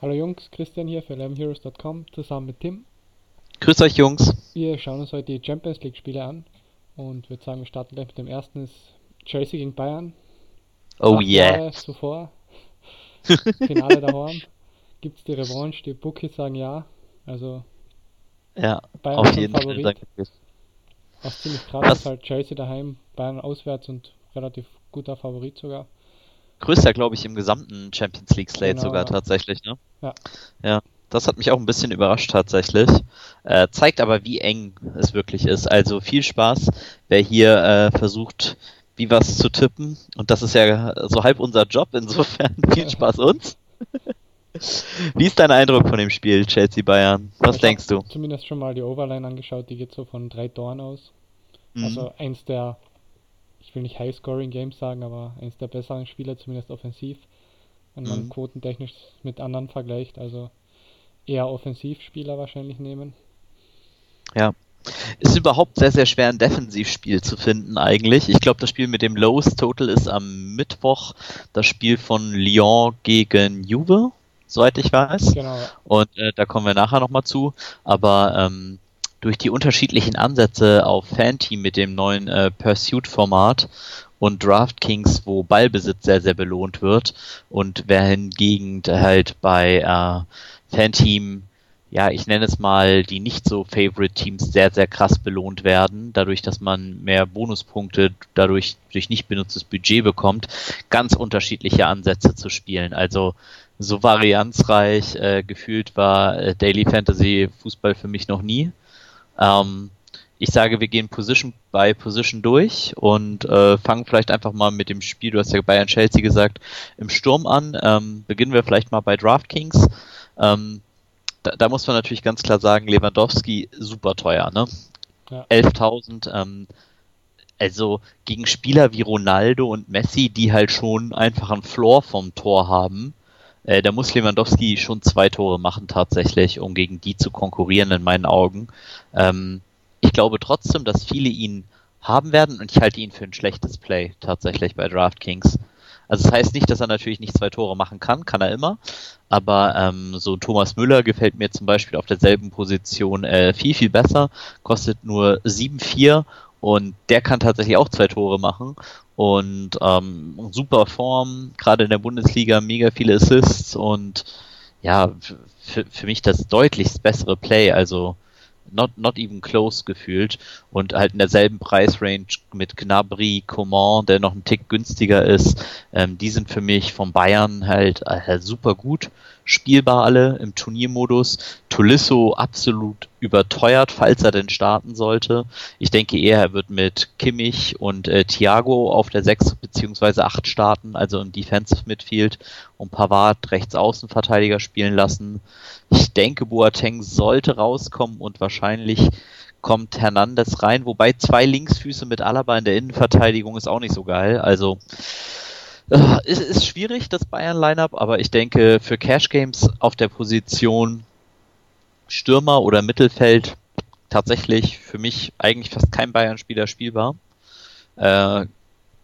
Hallo Jungs, Christian hier für 11heroes.com zusammen mit Tim. Grüß euch Jungs. Wir schauen uns heute die Champions League Spiele an und würde sagen, wir starten gleich mit dem ersten ist Chelsea gegen Bayern. Oh yeah. Zuvor. Finale daheim. Gibt's die Revanche? Die Bookies sagen ja. Also Ja, Bayern auf jeden Fall. Favorit. danke dir. was ziemlich krass ist halt Chelsea daheim, Bayern auswärts und relativ guter Favorit sogar. Größter, glaube ich, im gesamten Champions League Slate Genau, sogar tatsächlich, ne? Ja. Ja, das hat mich auch ein bisschen überrascht tatsächlich. Äh, zeigt aber, wie eng es wirklich ist. Also viel Spaß, wer hier äh, versucht, wie was zu tippen. Und das ist ja so halb unser Job, insofern viel Spaß uns. Wie ist dein Eindruck von dem Spiel Chelsea-Bayern? Was Ich denkst du? Zumindest schon mal die Overline angeschaut, die geht so von drei Toren aus. Mhm. Also eins der, ich will nicht High-Scoring-Games sagen, aber eins der besseren Spieler, zumindest offensiv, wenn man Mhm. quotentechnisch mit anderen vergleicht. Also eher Offensivspieler wahrscheinlich nehmen. Ist überhaupt sehr, sehr schwer, ein Defensivspiel zu finden eigentlich. Ich glaube, das Spiel mit dem Lowest Total ist am Mittwoch das Spiel von Lyon gegen Juve, soweit ich weiß. Genau, ja. Und äh, da kommen wir nachher nochmal zu. Aber ähm, durch die unterschiedlichen Ansätze auf Fanteam mit dem neuen äh, Pursuit-Format und DraftKings, wo Ballbesitz sehr, sehr belohnt wird und wer hingegen halt bei äh, Fanteam, ja, ich nenne es mal, die nicht so Favorite-Teams sehr, sehr krass belohnt werden, dadurch, dass man mehr Bonuspunkte dadurch durch nicht benutztes Budget bekommt, ganz unterschiedliche Ansätze zu spielen. Also so varianzreich äh, gefühlt war äh, Daily Fantasy Fußball für mich noch nie. Ähm, ich sage, wir gehen Position by Position durch und äh, fangen vielleicht einfach mal mit dem Spiel, du hast ja Bayern Chelsea gesagt, im Sturm an. Ähm, beginnen wir vielleicht mal bei DraftKings. Ähm, da, da muss man natürlich ganz klar sagen, Lewandowski super teuer, ne? Ja. 11.000, ähm, also gegen Spieler wie Ronaldo und Messi, die halt schon einfach einen Floor vom Tor haben, äh, da muss Lewandowski schon zwei Tore machen tatsächlich, um gegen die zu konkurrieren in meinen Augen. Ähm, ich glaube trotzdem, dass viele ihn haben werden und ich halte ihn für ein schlechtes Play tatsächlich bei DraftKings. Also das heißt nicht, dass er natürlich nicht zwei Tore machen kann, kann er immer. Aber ähm, so Thomas Müller gefällt mir zum Beispiel auf derselben Position äh, viel, viel besser, kostet nur 7,4 und der kann tatsächlich auch zwei Tore machen. Und ähm, super Form, gerade in der Bundesliga, mega viele Assists und ja, für, mich das deutlichst bessere Play, also not, not even close gefühlt und halt in derselben Preisrange mit Gnabry, Coman, der noch ein Tick günstiger ist. Ähm, die sind für mich von Bayern halt äh, super gut spielbar alle im Turniermodus. Tolisso absolut überteuert, falls er denn starten sollte. Ich denke eher, er wird mit Kimmich und äh, Thiago auf der 6 beziehungsweise 8 starten, also im Defensive Midfield und Pavard rechts Außenverteidiger spielen lassen. Ich denke, Boateng sollte rauskommen und wahrscheinlich kommt Hernandez rein, wobei zwei Linksfüße mit Alaba in der Innenverteidigung ist auch nicht so geil. Also äh, ist, schwierig, das Bayern-Lineup, aber ich denke, für Cash Games auf der Position Stürmer oder Mittelfeld tatsächlich für mich eigentlich fast kein Bayern-Spieler spielbar. Äh,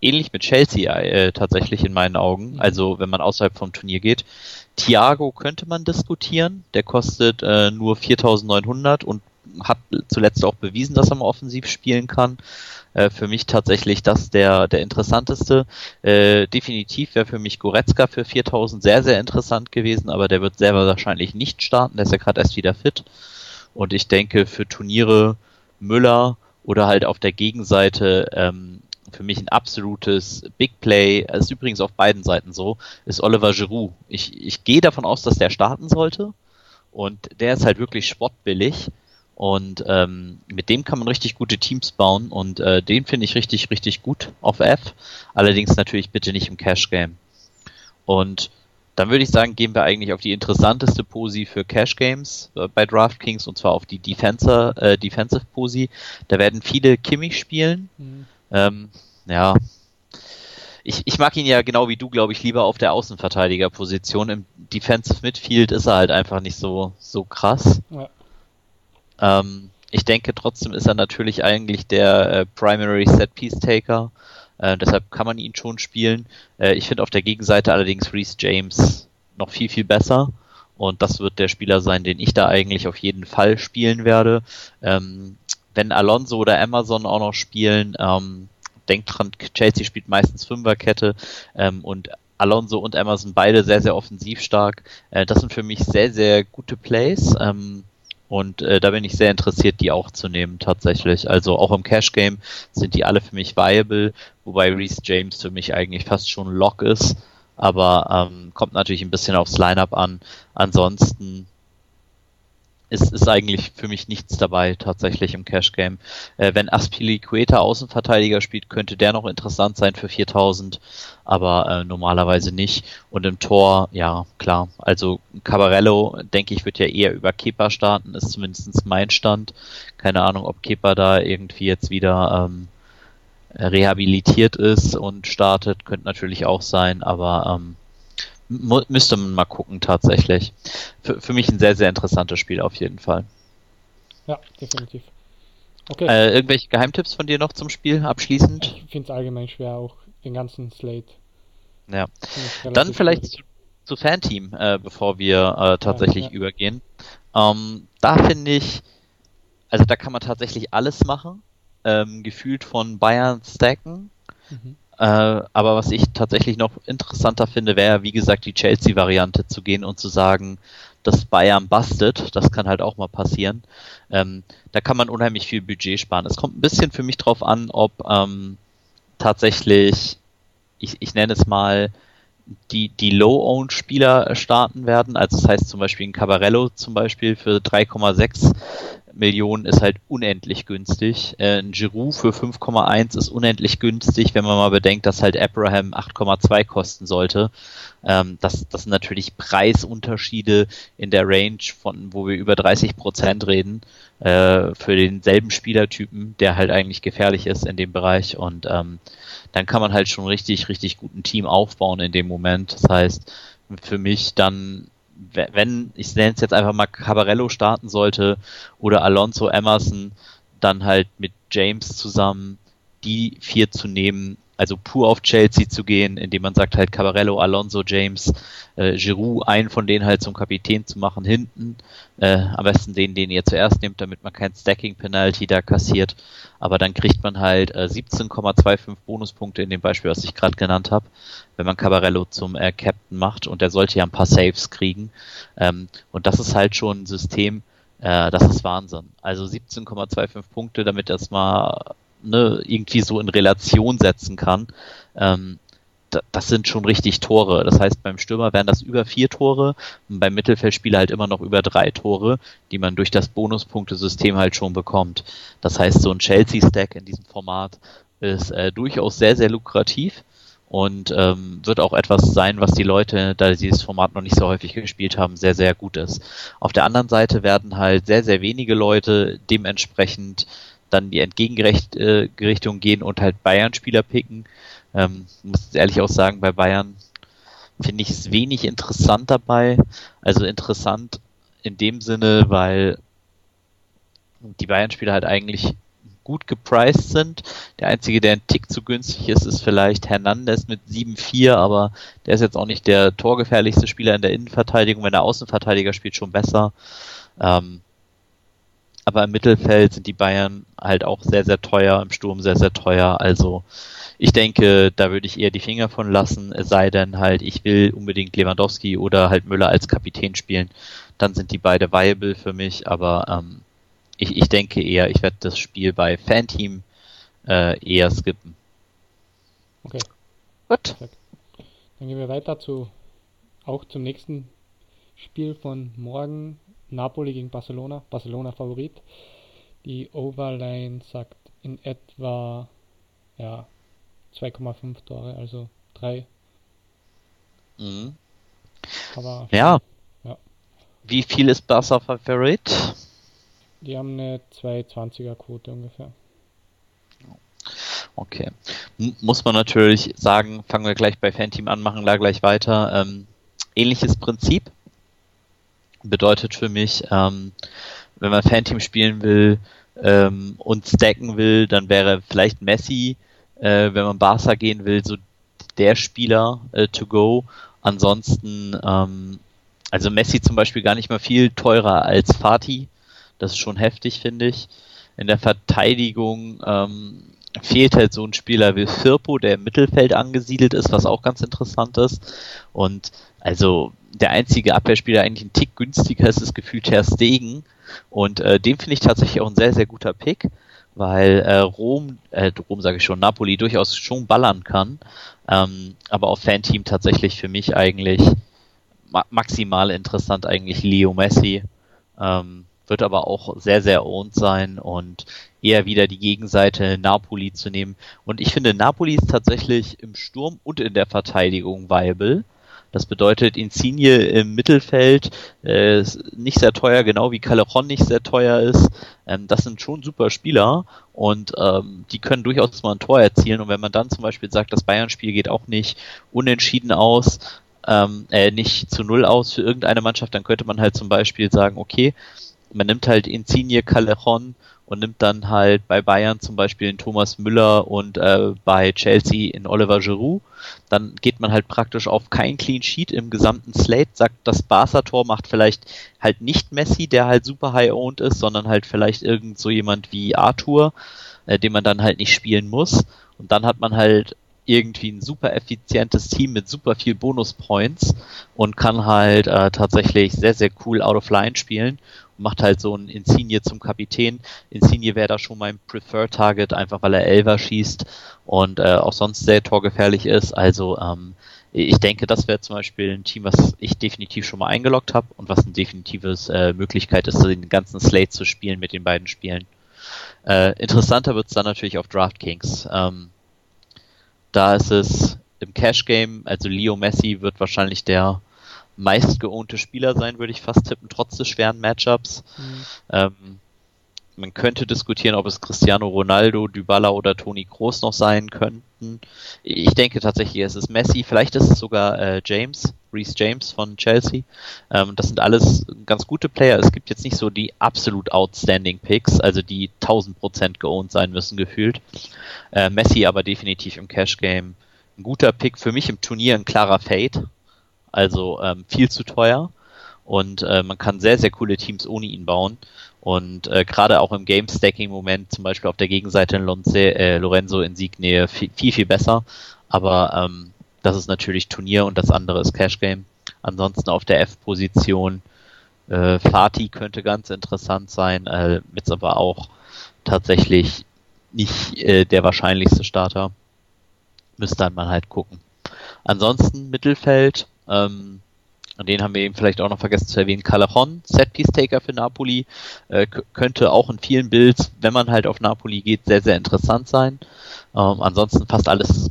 ähnlich mit Chelsea äh, tatsächlich in meinen Augen, also wenn man außerhalb vom Turnier geht. Thiago könnte man diskutieren, der kostet äh, nur 4.900 und hat zuletzt auch bewiesen, dass er mal offensiv spielen kann. Äh, für mich tatsächlich das der, der interessanteste. Äh, definitiv wäre für mich Goretzka für 4000 sehr, sehr interessant gewesen, aber der wird selber wahrscheinlich nicht starten, der ist ja gerade erst wieder fit. Und ich denke, für Turniere Müller oder halt auf der Gegenseite ähm, für mich ein absolutes Big Play, ist übrigens auf beiden Seiten so, ist Oliver Giroud. Ich, ich gehe davon aus, dass der starten sollte und der ist halt wirklich spottbillig und ähm, mit dem kann man richtig gute Teams bauen und äh, den finde ich richtig, richtig gut auf F. Allerdings natürlich bitte nicht im Cash Game. Und dann würde ich sagen, gehen wir eigentlich auf die interessanteste Posi für Cash Games äh, bei DraftKings und zwar auf die Defensive, äh, Defensive Posi. Da werden viele Kimmich spielen. Mhm. Ähm, ja. Ich, ich mag ihn ja genau wie du, glaube ich, lieber auf der Außenverteidigerposition. Im Defensive Midfield ist er halt einfach nicht so, so krass. Ja. Ähm, ich denke trotzdem ist er natürlich eigentlich der äh, Primary Set Piece Taker. Äh, deshalb kann man ihn schon spielen. Äh, ich finde auf der Gegenseite allerdings Reese James noch viel, viel besser. Und das wird der Spieler sein, den ich da eigentlich auf jeden Fall spielen werde. Ähm, wenn Alonso oder Amazon auch noch spielen, ähm, denkt dran, Chelsea spielt meistens Fünferkette ähm, und Alonso und Amazon beide sehr, sehr offensiv stark. Äh, das sind für mich sehr, sehr gute Plays. Ähm, und äh, da bin ich sehr interessiert, die auch zu nehmen tatsächlich. Also auch im Cash Game sind die alle für mich viable, wobei Reese James für mich eigentlich fast schon Lock ist. Aber ähm, kommt natürlich ein bisschen aufs Lineup an. Ansonsten ist, ist eigentlich für mich nichts dabei, tatsächlich im Cash Game. Äh, wenn Aspilicueta Außenverteidiger spielt, könnte der noch interessant sein für 4000, aber äh, normalerweise nicht. Und im Tor, ja, klar. Also Cabarello, denke ich, wird ja eher über Kepa starten, ist zumindest mein Stand. Keine Ahnung, ob Kepa da irgendwie jetzt wieder ähm, rehabilitiert ist und startet, könnte natürlich auch sein, aber ähm, müsste man mal gucken tatsächlich. Für, für mich ein sehr, sehr interessantes Spiel auf jeden Fall. Ja, definitiv. Okay. Äh, irgendwelche Geheimtipps von dir noch zum Spiel abschließend? Ich finde es allgemein schwer, auch den ganzen Slate. Ja. Dann vielleicht zu, zu Fanteam, äh, bevor wir äh, tatsächlich ja, ja. übergehen. Ähm, da finde ich, also da kann man tatsächlich alles machen. Ähm, gefühlt von Bayern stacken. Mhm. Äh, aber was ich tatsächlich noch interessanter finde, wäre, wie gesagt, die Chelsea-Variante zu gehen und zu sagen, dass Bayern bastet. Das kann halt auch mal passieren. Ähm, da kann man unheimlich viel Budget sparen. Es kommt ein bisschen für mich drauf an, ob ähm, tatsächlich, ich, ich nenne es mal, die, die Low-Owned-Spieler starten werden. Also das heißt zum Beispiel ein Cabarello zum Beispiel für 3,6 Millionen ist halt unendlich günstig. Äh, ein Giroud für 5,1 ist unendlich günstig, wenn man mal bedenkt, dass halt Abraham 8,2 kosten sollte. Ähm, das, das sind natürlich Preisunterschiede in der Range von, wo wir über 30 Prozent reden, äh, für denselben Spielertypen, der halt eigentlich gefährlich ist in dem Bereich und ähm, dann kann man halt schon richtig, richtig guten Team aufbauen in dem Moment. Das heißt, für mich dann wenn, ich nenne es jetzt einfach mal Cabarello starten sollte oder Alonso Emerson, dann halt mit James zusammen die vier zu nehmen, also pur auf Chelsea zu gehen, indem man sagt halt Cabarello, Alonso, James, äh, Giroud, einen von denen halt zum Kapitän zu machen hinten. Äh, am besten den, den ihr zuerst nehmt, damit man kein Stacking-Penalty da kassiert. Aber dann kriegt man halt äh, 17,25 Bonuspunkte in dem Beispiel, was ich gerade genannt habe, wenn man Cabarello zum äh, Captain macht und der sollte ja ein paar Saves kriegen. Ähm, und das ist halt schon ein System, äh, das ist Wahnsinn. Also 17,25 Punkte, damit das mal ne, irgendwie so in Relation setzen kann. Ähm, das sind schon richtig Tore. Das heißt, beim Stürmer wären das über vier Tore und beim Mittelfeldspieler halt immer noch über drei Tore, die man durch das Bonuspunktesystem halt schon bekommt. Das heißt, so ein Chelsea-Stack in diesem Format ist äh, durchaus sehr, sehr lukrativ und ähm, wird auch etwas sein, was die Leute, da sie dieses Format noch nicht so häufig gespielt haben, sehr, sehr gut ist. Auf der anderen Seite werden halt sehr, sehr wenige Leute dementsprechend dann die Entgegenrichtung äh, gehen und halt Bayern-Spieler picken. Ähm, muss ehrlich auch sagen, bei Bayern finde ich es wenig interessant dabei. Also interessant in dem Sinne, weil die Bayern-Spieler halt eigentlich gut gepriced sind. Der einzige, der ein Tick zu günstig ist, ist vielleicht Hernandez mit 7-4, aber der ist jetzt auch nicht der torgefährlichste Spieler in der Innenverteidigung. Wenn der Außenverteidiger spielt, schon besser. Ähm, aber im Mittelfeld sind die Bayern halt auch sehr, sehr teuer, im Sturm sehr, sehr teuer. Also ich denke, da würde ich eher die Finger von lassen, es sei denn halt, ich will unbedingt Lewandowski oder halt Müller als Kapitän spielen. Dann sind die beide viable für mich, aber ähm, ich, ich denke eher, ich werde das Spiel bei Fanteam äh, eher skippen. Okay. Gut. Dann gehen wir weiter zu auch zum nächsten Spiel von morgen. Napoli gegen Barcelona, Barcelona Favorit. Die Overline sagt in etwa ja 2,5 Tore, also 3. Mhm. Aber ja. ja. Wie viel ist Barca Favorit? Die haben eine 220er Quote ungefähr. Okay. M muss man natürlich sagen, fangen wir gleich bei Fanteam an, machen da gleich weiter. Ähm, ähnliches Prinzip bedeutet für mich, ähm, wenn man Fanteam spielen will ähm, und stacken will, dann wäre vielleicht Messi, äh, wenn man Barca gehen will, so der Spieler äh, to go. Ansonsten ähm, also Messi zum Beispiel gar nicht mal viel teurer als Fatih. Das ist schon heftig, finde ich. In der Verteidigung ähm, fehlt halt so ein Spieler wie Firpo, der im Mittelfeld angesiedelt ist, was auch ganz interessant ist. Und also der einzige Abwehrspieler eigentlich ein Tick günstiger ist, ist gefühlt Herr Stegen. Und äh, dem finde ich tatsächlich auch ein sehr, sehr guter Pick, weil äh, Rom, äh, Rom sage ich schon, Napoli durchaus schon ballern kann. Ähm, aber auf Fanteam tatsächlich für mich eigentlich ma maximal interessant eigentlich Leo Messi. Ähm, wird aber auch sehr, sehr owned sein und eher wieder die Gegenseite Napoli zu nehmen. Und ich finde, Napoli ist tatsächlich im Sturm und in der Verteidigung viable. Das bedeutet, Insigne im Mittelfeld äh, nicht sehr teuer, genau wie Callejon nicht sehr teuer ist. Ähm, das sind schon super Spieler und ähm, die können durchaus mal ein Tor erzielen. Und wenn man dann zum Beispiel sagt, das Bayern-Spiel geht auch nicht unentschieden aus, ähm, äh, nicht zu null aus für irgendeine Mannschaft, dann könnte man halt zum Beispiel sagen, okay, man nimmt halt Insigne, Callejon und nimmt dann halt bei Bayern zum Beispiel den Thomas Müller und äh, bei Chelsea in Oliver Giroud. Dann geht man halt praktisch auf kein Clean Sheet im gesamten Slate, sagt, das Barca-Tor macht vielleicht halt nicht Messi, der halt super high-owned ist, sondern halt vielleicht irgend so jemand wie Arthur, äh, den man dann halt nicht spielen muss. Und dann hat man halt irgendwie ein super effizientes Team mit super viel Bonus-Points und kann halt äh, tatsächlich sehr, sehr cool out of line spielen macht halt so ein Insigne zum Kapitän. Insigne wäre da schon mein Preferred Target, einfach weil er Elver schießt und äh, auch sonst sehr torgefährlich ist. Also ähm, ich denke, das wäre zum Beispiel ein Team, was ich definitiv schon mal eingeloggt habe und was eine definitive äh, Möglichkeit ist, den ganzen Slate zu spielen mit den beiden Spielen. Äh, interessanter wird es dann natürlich auf DraftKings. Ähm, da ist es im Cash Game, also Leo Messi wird wahrscheinlich der meistgeohnte Spieler sein, würde ich fast tippen, trotz des schweren Matchups. Mhm. Ähm, man könnte diskutieren, ob es Cristiano Ronaldo, Dybala oder Toni Kroos noch sein könnten. Ich denke tatsächlich, es ist Messi. Vielleicht ist es sogar äh, James, Reese James von Chelsea. Ähm, das sind alles ganz gute Player. Es gibt jetzt nicht so die absolut outstanding Picks, also die 1000% geohnt sein müssen gefühlt. Äh, Messi aber definitiv im Cash Game ein guter Pick. Für mich im Turnier ein klarer Fade also ähm, viel zu teuer und äh, man kann sehr, sehr coole Teams ohne ihn bauen. Und äh, gerade auch im Game-Stacking-Moment, zum Beispiel auf der Gegenseite in Lonze, äh, Lorenzo in Siegnähe viel, viel, viel besser. Aber ähm, das ist natürlich Turnier und das andere ist Cash-Game. Ansonsten auf der F-Position äh, Fatih könnte ganz interessant sein, äh, jetzt aber auch tatsächlich nicht äh, der wahrscheinlichste Starter. Müsste dann mal halt gucken. Ansonsten Mittelfeld, ähm, den haben wir eben vielleicht auch noch vergessen zu erwähnen. Callejon, Setpiece-Taker für Napoli, äh, könnte auch in vielen Builds, wenn man halt auf Napoli geht, sehr, sehr interessant sein. Ähm, ansonsten fast alles,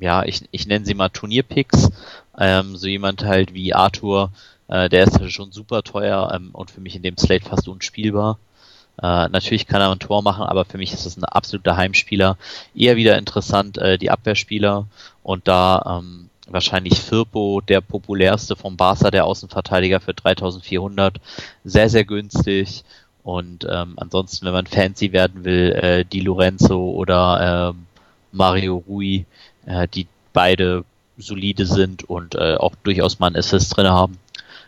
ja, ich, ich nenne sie mal Turnierpicks. Ähm, so jemand halt wie Arthur, äh, der ist schon super teuer ähm, und für mich in dem Slate fast unspielbar. Äh, natürlich kann er ein Tor machen, aber für mich ist es ein absoluter Heimspieler. Eher wieder interessant, äh, die Abwehrspieler und da ähm, wahrscheinlich Firpo, der populärste vom Barca, der Außenverteidiger für 3400, sehr, sehr günstig. Und ähm, ansonsten, wenn man fancy werden will, äh, Di Lorenzo oder äh, Mario Rui, äh, die beide solide sind und äh, auch durchaus mal einen Assist drin haben.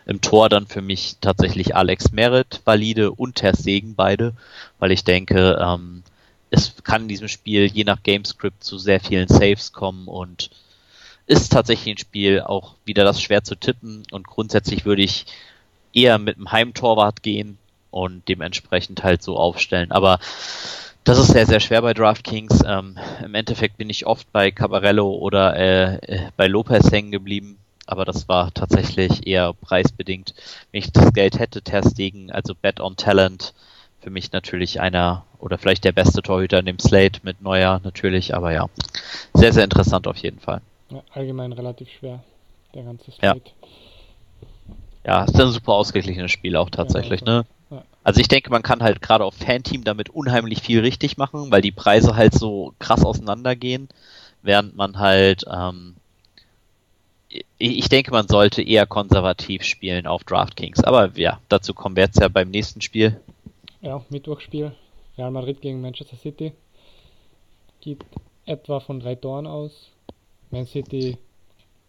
Im Tor dann für mich tatsächlich Alex Merritt, valide und Ter Segen beide, weil ich denke, ähm, es kann in diesem Spiel je nach Gamescript zu sehr vielen Saves kommen und ist tatsächlich ein Spiel auch wieder das schwer zu tippen und grundsätzlich würde ich eher mit einem Heimtorwart gehen und dementsprechend halt so aufstellen. Aber das ist sehr, sehr schwer bei DraftKings. Ähm, Im Endeffekt bin ich oft bei Cabarello oder äh, äh, bei Lopez hängen geblieben, aber das war tatsächlich eher preisbedingt. Wenn ich das Geld hätte, Ter Stegen, also Bet on Talent, für mich natürlich einer oder vielleicht der beste Torhüter in dem Slate mit Neuer natürlich, aber ja, sehr, sehr interessant auf jeden Fall. Ja, allgemein relativ schwer, der ganze Slate. Ja. ja, ist ein super ausgeglichenes Spiel auch tatsächlich, ja, also, ne? Also ich denke, man kann halt gerade auf Fanteam damit unheimlich viel richtig machen, weil die Preise halt so krass auseinandergehen, während man halt, ähm, ich denke, man sollte eher konservativ spielen auf DraftKings. Aber ja, dazu kommen wir jetzt ja beim nächsten Spiel. Ja, Mittwochspiel. Real Madrid gegen Manchester City. Geht etwa von drei Toren aus. Man City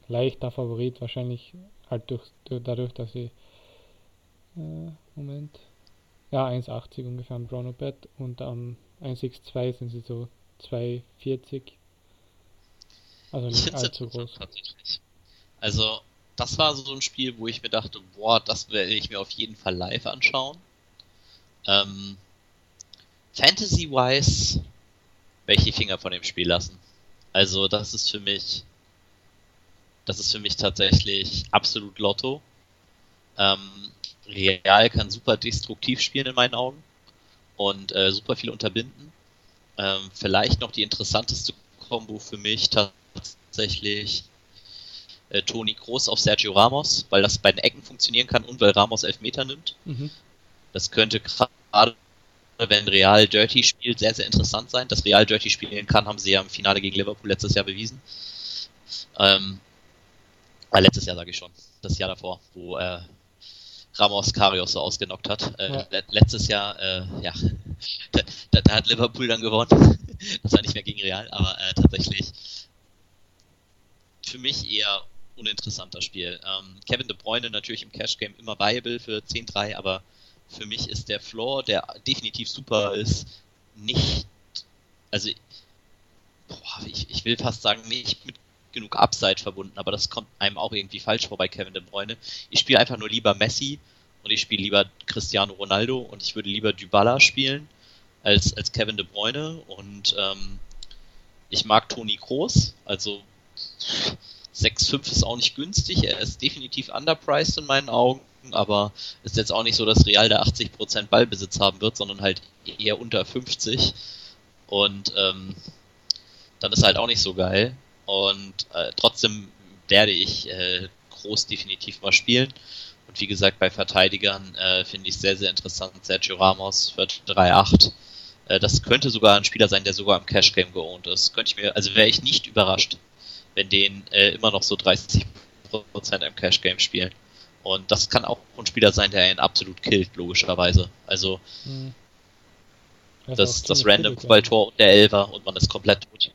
leichter Favorit, wahrscheinlich halt durch, dadurch, dass sie Äh, Moment. Ja, 1,80 ungefähr am Brown Bett und am 1,62 sind sie so 2,40. Also nicht allzu groß. Tatsächlich. Also, das war so ein Spiel, wo ich mir dachte, boah, das werde ich mir auf jeden Fall live anschauen. Ähm, Fantasy-wise die Finger von dem Spiel lassen. Also, das ist für mich, das ist für mich tatsächlich absolut Lotto. Ähm, Real kann super destruktiv spielen in meinen Augen und äh, super viel unterbinden. Ähm, vielleicht noch die interessanteste Combo für mich tatsächlich äh, Toni Groß auf Sergio Ramos, weil das bei den Ecken funktionieren kann und weil Ramos Elfmeter nimmt. Mhm. Das könnte gerade, wenn Real Dirty spielt, sehr, sehr interessant sein. Dass Real Dirty spielen kann, haben sie ja im Finale gegen Liverpool letztes Jahr bewiesen. Ähm, äh, letztes Jahr sage ich schon, das Jahr davor, wo äh, Ramos Karius so ausgenockt hat. Äh, ja. letztes Jahr, äh, ja, da, da, da, hat Liverpool dann gewonnen. das war nicht mehr gegen Real, aber äh, tatsächlich für mich eher uninteressanter Spiel. Ähm, Kevin De Bruyne natürlich im Cash Game immer viable für 10-3, aber für mich ist der Floor, der definitiv super ist, nicht, also boah, ich, ich will fast sagen, nicht mit genug Upside verbunden, aber das kommt einem auch irgendwie falsch vor bei Kevin De Bruyne. Ich spiele einfach nur lieber Messi und ich spiele lieber Cristiano Ronaldo und ich würde lieber Dybala spielen als, als Kevin De Bruyne und ähm, ich mag Toni Kroos, also 6,5 ist auch nicht günstig. Er ist definitiv underpriced in meinen Augen, aber ist jetzt auch nicht so, dass Real da 80% Ballbesitz haben wird, sondern halt eher unter 50. Und ähm, dann ist halt auch nicht so geil. Und äh, trotzdem werde ich äh, groß definitiv mal spielen. Und wie gesagt, bei Verteidigern äh, finde ich sehr, sehr interessant Sergio Ramos für 3,8. Äh, das könnte sogar ein Spieler sein, der sogar im Cash Game geohnt ist. Könnte ich mir, also wäre ich nicht überrascht wenn denen äh, immer noch so 30% im Cash Game spielen. Und das kann auch ein Spieler sein, der ihn absolut killt, logischerweise. Also hm. das, das Random Tor und der Elver und man ist komplett tot.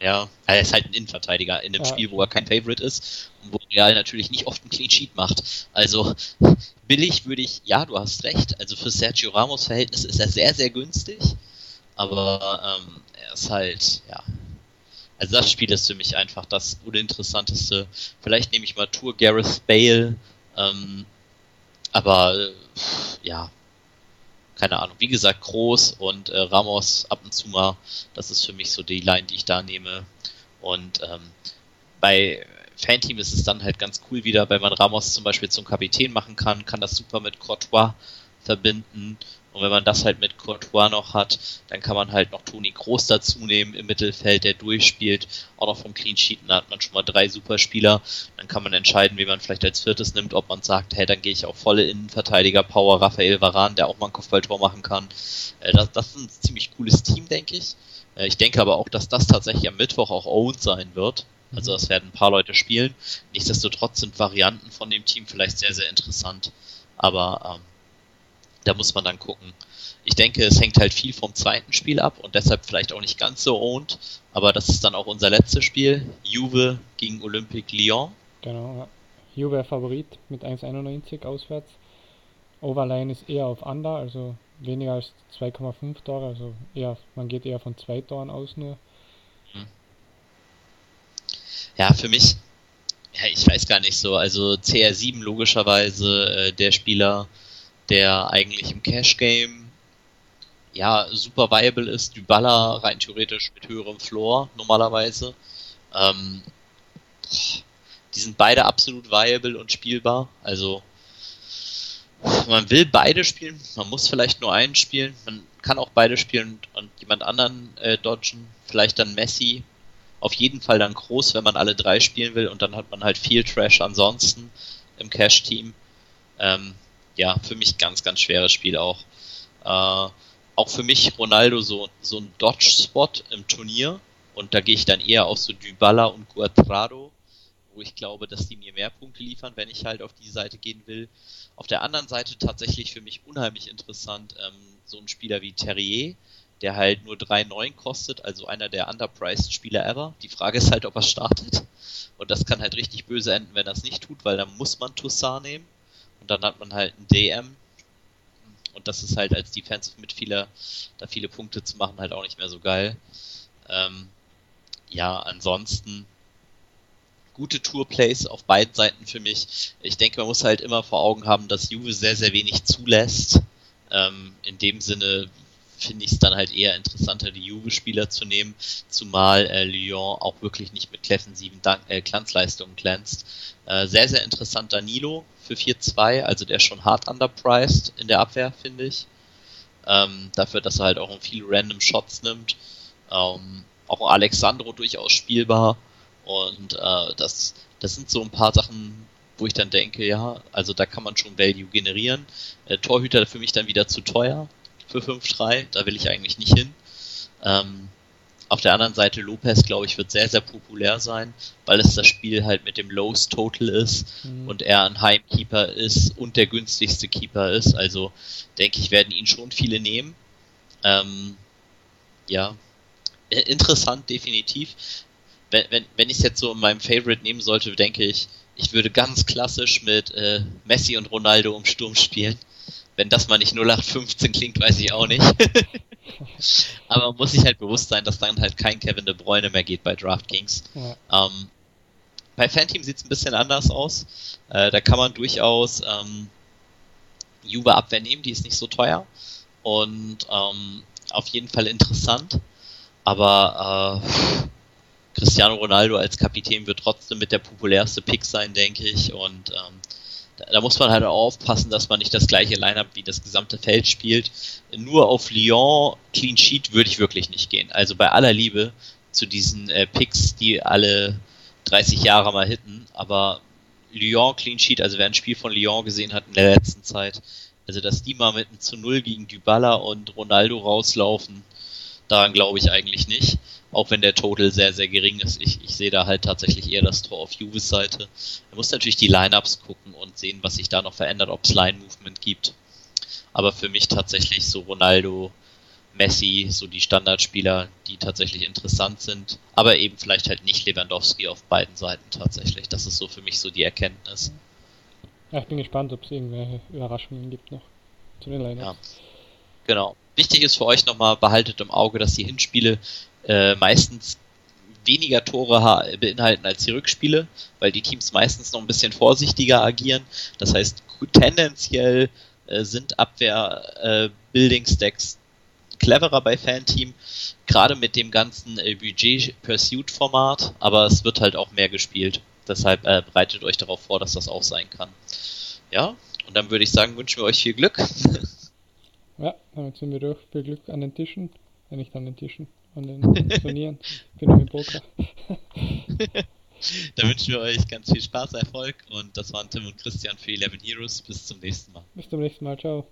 Ja, er ist halt ein Innenverteidiger in einem ja. Spiel, wo er kein Favorite ist und wo Real natürlich nicht oft einen Clean Sheet macht. Also billig würde ich, ja, du hast recht. Also für Sergio Ramos Verhältnis ist er sehr, sehr günstig. Aber ähm, er ist halt, ja, also das Spiel ist für mich einfach das uninteressanteste. Vielleicht nehme ich mal Tour Gareth Bale, ähm, aber ja, keine Ahnung. Wie gesagt, Groß und äh, Ramos ab und zu mal. Das ist für mich so die Line, die ich da nehme. Und ähm, bei Fanteam ist es dann halt ganz cool wieder, weil man Ramos zum Beispiel zum Kapitän machen kann, kann das super mit Courtois verbinden und wenn man das halt mit Courtois noch hat, dann kann man halt noch Toni Groß dazu nehmen im Mittelfeld, der durchspielt. Auch noch vom Clean Sheet, da hat man schon mal drei super Spieler. Dann kann man entscheiden, wie man vielleicht als viertes nimmt, ob man sagt, hey, dann gehe ich auch volle Innenverteidiger, Power, Raphael Varan, der auch mal ein Kopfballtor machen kann. Äh, das, das ist ein ziemlich cooles Team, denke ich. Äh, ich denke aber auch, dass das tatsächlich am Mittwoch auch owned sein wird. Also das werden ein paar Leute spielen. Nichtsdestotrotz sind Varianten von dem Team vielleicht sehr, sehr interessant. Aber ähm, da muss man dann gucken. Ich denke, es hängt halt viel vom zweiten Spiel ab und deshalb vielleicht auch nicht ganz so owned, aber das ist dann auch unser letztes Spiel. Juve gegen Olympique Lyon. Genau. Juve Favorit mit 1,91 auswärts. Overline ist eher auf Under, also weniger als 2,5 Tore, also eher, man geht eher von zwei Toren aus nur. Hm. Ja, für mich, ja, ich weiß gar nicht so, also CR7 logischerweise äh, der Spieler, der eigentlich im Cash Game ja super viable ist. Dybala rein theoretisch mit höherem Floor normalerweise. Ähm, die sind beide absolut viable und spielbar. Also man will beide spielen, man muss vielleicht nur einen spielen, man kann auch beide spielen und jemand anderen äh, dodgen, vielleicht dann Messi, auf jeden Fall dann groß, wenn man alle drei spielen will und dann hat man halt viel Trash ansonsten im Cash-Team. Ähm, ja, für mich ganz, ganz schweres Spiel auch. Äh, auch für mich Ronaldo so, so ein Dodge-Spot im Turnier. Und da gehe ich dann eher auf so Dybala und Guadrado, wo ich glaube, dass die mir mehr Punkte liefern, wenn ich halt auf die Seite gehen will. Auf der anderen Seite tatsächlich für mich unheimlich interessant ähm, so ein Spieler wie Terrier, der halt nur 3,9 kostet, also einer der underpriced Spieler ever. Die Frage ist halt, ob er startet. Und das kann halt richtig böse enden, wenn er es nicht tut, weil dann muss man Toussaint nehmen und dann hat man halt einen DM. Und das ist halt als Defensive Midfielder, da viele Punkte zu machen, halt auch nicht mehr so geil. Ähm, ja, ansonsten gute Tourplays auf beiden Seiten für mich. Ich denke, man muss halt immer vor Augen haben, dass Juve sehr, sehr wenig zulässt. Ähm, in dem Sinne finde ich es dann halt eher interessanter, die Juve-Spieler zu nehmen, zumal äh, Lyon auch wirklich nicht mit defensiven Dank äh, Glanzleistungen glänzt. Äh, sehr, sehr interessant Danilo für 4-2, also der ist schon hart underpriced in der Abwehr, finde ich. Ähm, dafür, dass er halt auch viele random Shots nimmt. Ähm, auch Alexandro durchaus spielbar. Und äh, das, das sind so ein paar Sachen, wo ich dann denke, ja, also da kann man schon Value generieren. Äh, Torhüter für mich dann wieder zu teuer für 5-3, da will ich eigentlich nicht hin. Ähm, auf der anderen Seite Lopez, glaube ich, wird sehr, sehr populär sein, weil es das Spiel halt mit dem Lowest Total ist mhm. und er ein Heimkeeper ist und der günstigste Keeper ist. Also denke ich, werden ihn schon viele nehmen. Ähm, ja, interessant, definitiv wenn, wenn, wenn ich es jetzt so in meinem Favorite nehmen sollte, denke ich, ich würde ganz klassisch mit äh, Messi und Ronaldo im Sturm spielen. Wenn das mal nicht 0815 klingt, weiß ich auch nicht. Aber muss sich halt bewusst sein, dass dann halt kein Kevin De Bruyne mehr geht bei DraftKings. Ja. Ähm, bei Fanteam sieht es ein bisschen anders aus. Äh, da kann man durchaus ähm, Juve Abwehr nehmen, die ist nicht so teuer. Und ähm, auf jeden Fall interessant. Aber äh, Cristiano Ronaldo als Kapitän wird trotzdem mit der populärste Pick sein, denke ich. Und ähm, da, muss man halt auch aufpassen, dass man nicht das gleiche Lineup wie das gesamte Feld spielt. Nur auf Lyon Clean Sheet würde ich wirklich nicht gehen. Also bei aller Liebe zu diesen äh, Picks, die alle 30 Jahre mal hitten, aber Lyon Clean Sheet, also wer ein Spiel von Lyon gesehen hat in der letzten Zeit, also dass die mal mit einem zu Null gegen Dybala und Ronaldo rauslaufen, daran glaube ich eigentlich nicht auch wenn der Total sehr, sehr gering ist. Ich, ich sehe da halt tatsächlich eher das Tor auf Juves Seite. Er muss natürlich die Lineups gucken und sehen, was sich da noch verändert, ob es Line-Movement gibt. Aber für mich tatsächlich so Ronaldo, Messi, so die Standardspieler, die tatsächlich interessant sind. Aber eben vielleicht halt nicht Lewandowski auf beiden Seiten tatsächlich. Das ist so für mich so die Erkenntnis. Ja, ich bin gespannt, ob es irgendwelche Überraschungen gibt noch zu den Lineups. Ja, genau. Wichtig ist für euch nochmal, behaltet im Auge, dass die Hinspiele äh, meistens weniger Tore beinhalten als die Rückspiele, weil die Teams meistens noch ein bisschen vorsichtiger agieren. Das heißt, tendenziell äh, sind Abwehr-Building-Stacks äh, cleverer bei Fanteam, gerade mit dem ganzen äh, Budget-Pursuit-Format, aber es wird halt auch mehr gespielt. Deshalb äh, bereitet euch darauf vor, dass das auch sein kann. Ja, und dann würde ich sagen, wünschen wir euch viel Glück. ja, damit sind wir durch. Viel Glück an den Tischen, ja, nicht an den Tischen an den Turnieren. bin im Poker. Dann wünschen wir euch ganz viel Spaß, Erfolg und das waren Tim und Christian für 11 Heroes. Bis zum nächsten Mal. Bis zum nächsten Mal. Ciao.